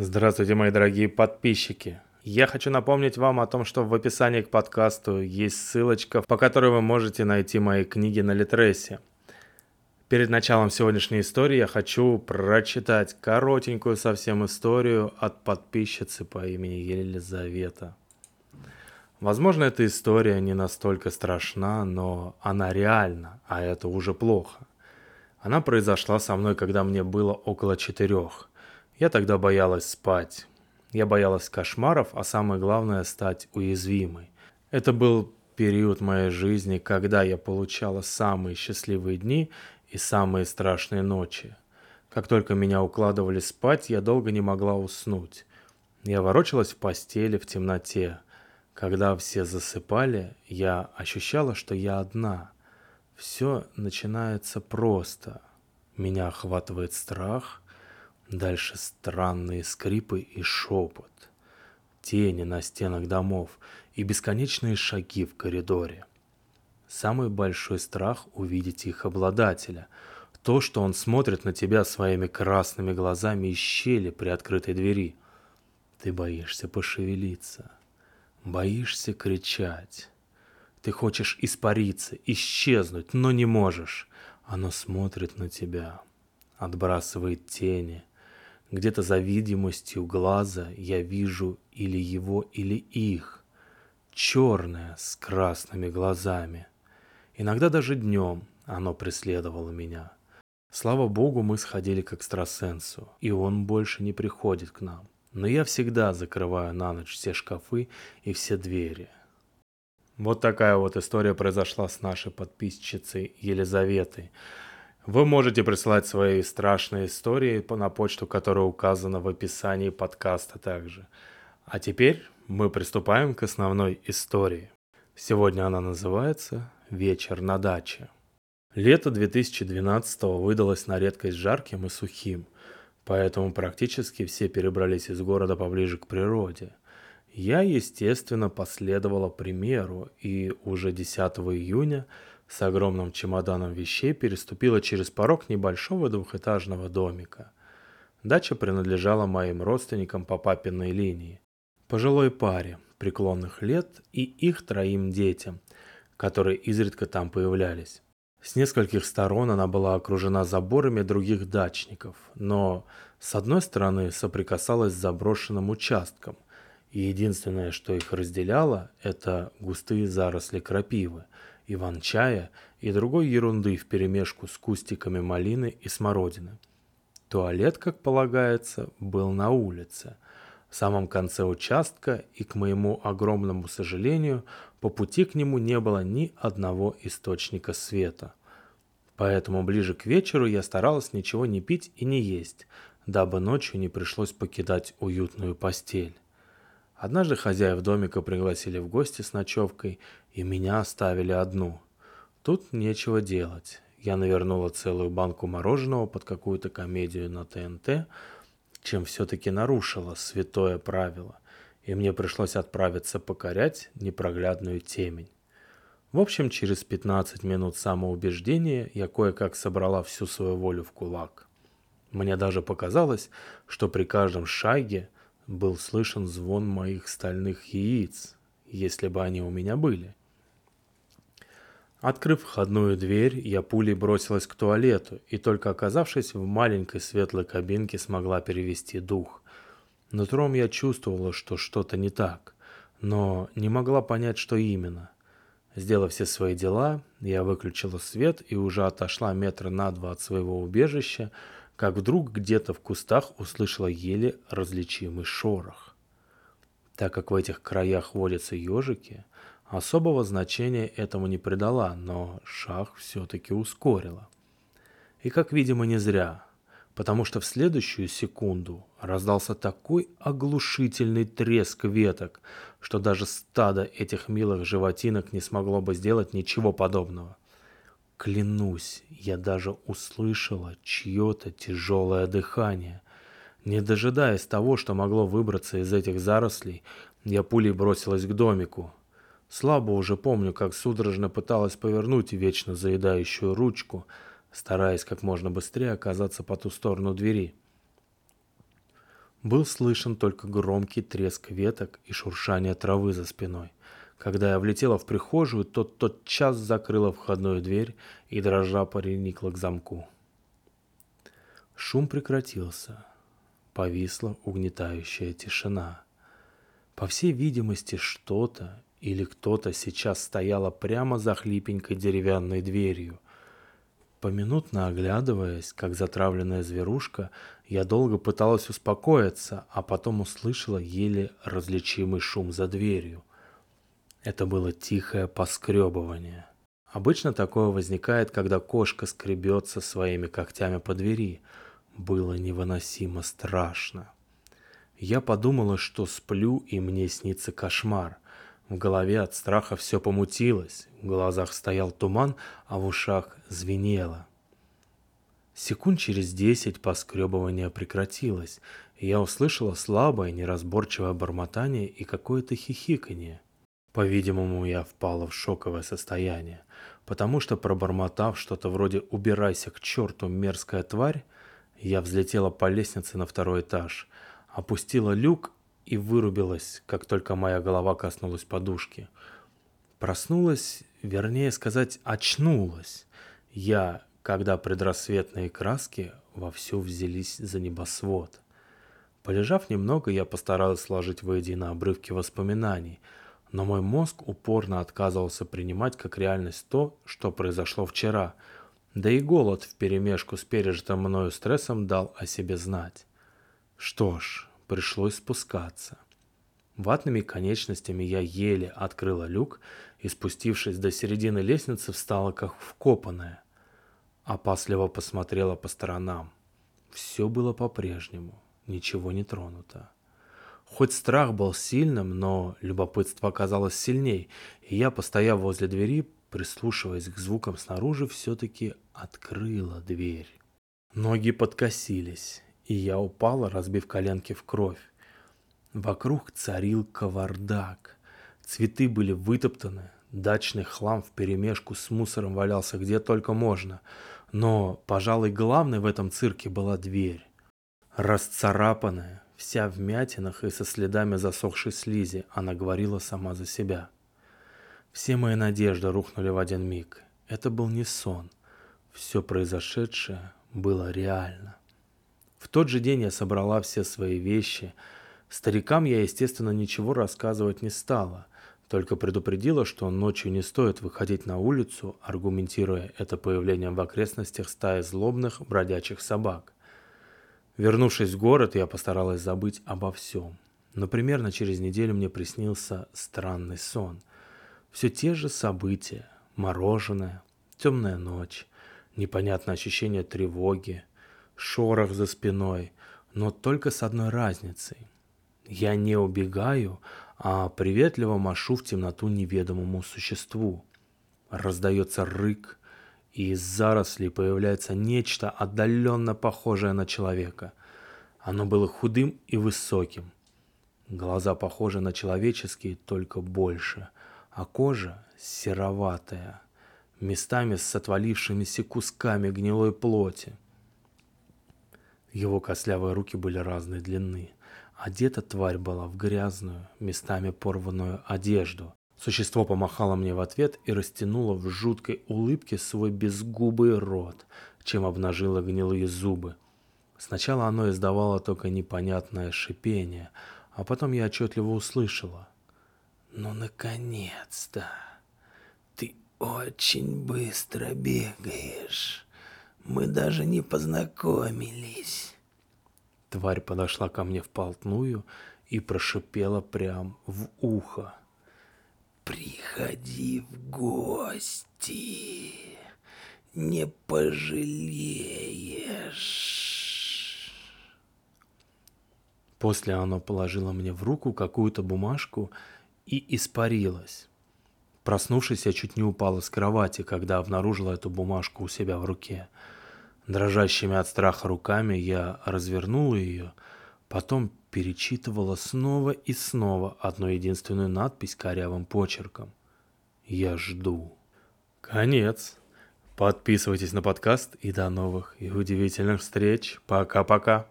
Здравствуйте, мои дорогие подписчики. Я хочу напомнить вам о том, что в описании к подкасту есть ссылочка, по которой вы можете найти мои книги на Литресе. Перед началом сегодняшней истории я хочу прочитать коротенькую совсем историю от подписчицы по имени Елизавета. Возможно, эта история не настолько страшна, но она реальна, а это уже плохо. Она произошла со мной, когда мне было около четырех. Я тогда боялась спать. Я боялась кошмаров, а самое главное – стать уязвимой. Это был период моей жизни, когда я получала самые счастливые дни и самые страшные ночи. Как только меня укладывали спать, я долго не могла уснуть. Я ворочалась в постели в темноте – когда все засыпали, я ощущала, что я одна. Все начинается просто. Меня охватывает страх, дальше странные скрипы и шепот, тени на стенах домов и бесконечные шаги в коридоре. Самый большой страх увидеть их обладателя. То, что он смотрит на тебя своими красными глазами из щели при открытой двери. Ты боишься пошевелиться. Боишься кричать. Ты хочешь испариться, исчезнуть, но не можешь. Оно смотрит на тебя, отбрасывает тени. Где-то за видимостью глаза я вижу или его, или их. Черное с красными глазами. Иногда даже днем оно преследовало меня. Слава богу, мы сходили к экстрасенсу, и он больше не приходит к нам но я всегда закрываю на ночь все шкафы и все двери. Вот такая вот история произошла с нашей подписчицей Елизаветой. Вы можете присылать свои страшные истории на почту, которая указана в описании подкаста также. А теперь мы приступаем к основной истории. Сегодня она называется «Вечер на даче». Лето 2012 выдалось на редкость жарким и сухим – Поэтому практически все перебрались из города поближе к природе. Я, естественно, последовала примеру и уже 10 июня с огромным чемоданом вещей переступила через порог небольшого двухэтажного домика. Дача принадлежала моим родственникам по папиной линии, пожилой паре преклонных лет и их троим детям, которые изредка там появлялись. С нескольких сторон она была окружена заборами других дачников, но с одной стороны соприкасалась с заброшенным участком, и единственное, что их разделяло, это густые заросли крапивы, иван-чая и другой ерунды вперемешку с кустиками малины и смородины. Туалет, как полагается, был на улице, в самом конце участка, и, к моему огромному сожалению, по пути к нему не было ни одного источника света. Поэтому ближе к вечеру я старалась ничего не пить и не есть, дабы ночью не пришлось покидать уютную постель. Однажды хозяев домика пригласили в гости с ночевкой, и меня оставили одну. Тут нечего делать. Я навернула целую банку мороженого под какую-то комедию на ТНТ, чем все-таки нарушила святое правило, и мне пришлось отправиться покорять непроглядную темень. В общем, через 15 минут самоубеждения я кое-как собрала всю свою волю в кулак. Мне даже показалось, что при каждом шаге был слышен звон моих стальных яиц, если бы они у меня были. Открыв входную дверь, я пулей бросилась к туалету и только оказавшись в маленькой светлой кабинке смогла перевести дух. Нутром я чувствовала, что что-то не так, но не могла понять, что именно. Сделав все свои дела, я выключила свет и уже отошла метра на два от своего убежища, как вдруг где-то в кустах услышала еле различимый шорох. Так как в этих краях водятся ежики, особого значения этому не придала, но шаг все-таки ускорила. И как видимо не зря, потому что в следующую секунду раздался такой оглушительный треск веток, что даже стадо этих милых животинок не смогло бы сделать ничего подобного – Клянусь, я даже услышала чье-то тяжелое дыхание. Не дожидаясь того, что могло выбраться из этих зарослей, я пулей бросилась к домику. Слабо уже помню, как судорожно пыталась повернуть вечно заедающую ручку, стараясь как можно быстрее оказаться по ту сторону двери. Был слышен только громкий треск веток и шуршание травы за спиной. Когда я влетела в прихожую, то час закрыла входную дверь и дрожа приникла к замку. Шум прекратился. Повисла угнетающая тишина. По всей видимости, что-то или кто-то сейчас стояло прямо за хлипенькой деревянной дверью. Поминутно оглядываясь, как затравленная зверушка, я долго пыталась успокоиться, а потом услышала еле различимый шум за дверью. Это было тихое поскребывание. Обычно такое возникает, когда кошка скребется своими когтями по двери. Было невыносимо страшно. Я подумала, что сплю и мне снится кошмар – в голове от страха все помутилось, в глазах стоял туман, а в ушах звенело. Секунд через десять поскребывание прекратилось, и я услышала слабое, неразборчивое бормотание и какое-то хихиканье. По-видимому, я впала в шоковое состояние, потому что, пробормотав что-то вроде «убирайся к черту, мерзкая тварь», я взлетела по лестнице на второй этаж, опустила люк и вырубилась, как только моя голова коснулась подушки. Проснулась, вернее сказать, очнулась. Я, когда предрассветные краски вовсю взялись за небосвод. Полежав немного, я постаралась сложить воедино обрывки воспоминаний, но мой мозг упорно отказывался принимать как реальность то, что произошло вчера, да и голод вперемешку с пережитым мною стрессом дал о себе знать. Что ж, пришлось спускаться. Ватными конечностями я еле открыла люк и, спустившись до середины лестницы, встала как вкопанная. Опасливо посмотрела по сторонам. Все было по-прежнему, ничего не тронуто. Хоть страх был сильным, но любопытство оказалось сильней, и я, постояв возле двери, прислушиваясь к звукам снаружи, все-таки открыла дверь. Ноги подкосились, и я упала, разбив коленки в кровь. Вокруг царил кавардак. Цветы были вытоптаны, дачный хлам вперемешку с мусором валялся где только можно. Но, пожалуй, главной в этом цирке была дверь. Расцарапанная, вся в мятинах и со следами засохшей слизи, она говорила сама за себя. Все мои надежды рухнули в один миг. Это был не сон. Все произошедшее было реально. В тот же день я собрала все свои вещи. Старикам я, естественно, ничего рассказывать не стала, только предупредила, что ночью не стоит выходить на улицу, аргументируя это появлением в окрестностях стаи злобных бродячих собак. Вернувшись в город, я постаралась забыть обо всем. Но примерно через неделю мне приснился странный сон. Все те же события. Мороженое, темная ночь, непонятное ощущение тревоги, шорох за спиной, но только с одной разницей. Я не убегаю, а приветливо машу в темноту неведомому существу. Раздается рык, и из зарослей появляется нечто отдаленно похожее на человека. Оно было худым и высоким. Глаза похожи на человеческие, только больше, а кожа сероватая, местами с отвалившимися кусками гнилой плоти. Его костлявые руки были разной длины. Одета тварь была в грязную, местами порванную одежду. Существо помахало мне в ответ и растянуло в жуткой улыбке свой безгубый рот, чем обнажило гнилые зубы. Сначала оно издавало только непонятное шипение, а потом я отчетливо услышала. «Ну, наконец-то! Ты очень быстро бегаешь!» Мы даже не познакомились. Тварь подошла ко мне вплотную и прошипела прям в ухо. Приходи в гости, не пожалеешь. После она положила мне в руку какую-то бумажку и испарилась. Проснувшись, я чуть не упала с кровати, когда обнаружила эту бумажку у себя в руке. Дрожащими от страха руками я развернула ее, потом перечитывала снова и снова одну единственную надпись корявым почерком. «Я жду». Конец. Подписывайтесь на подкаст и до новых и удивительных встреч. Пока-пока.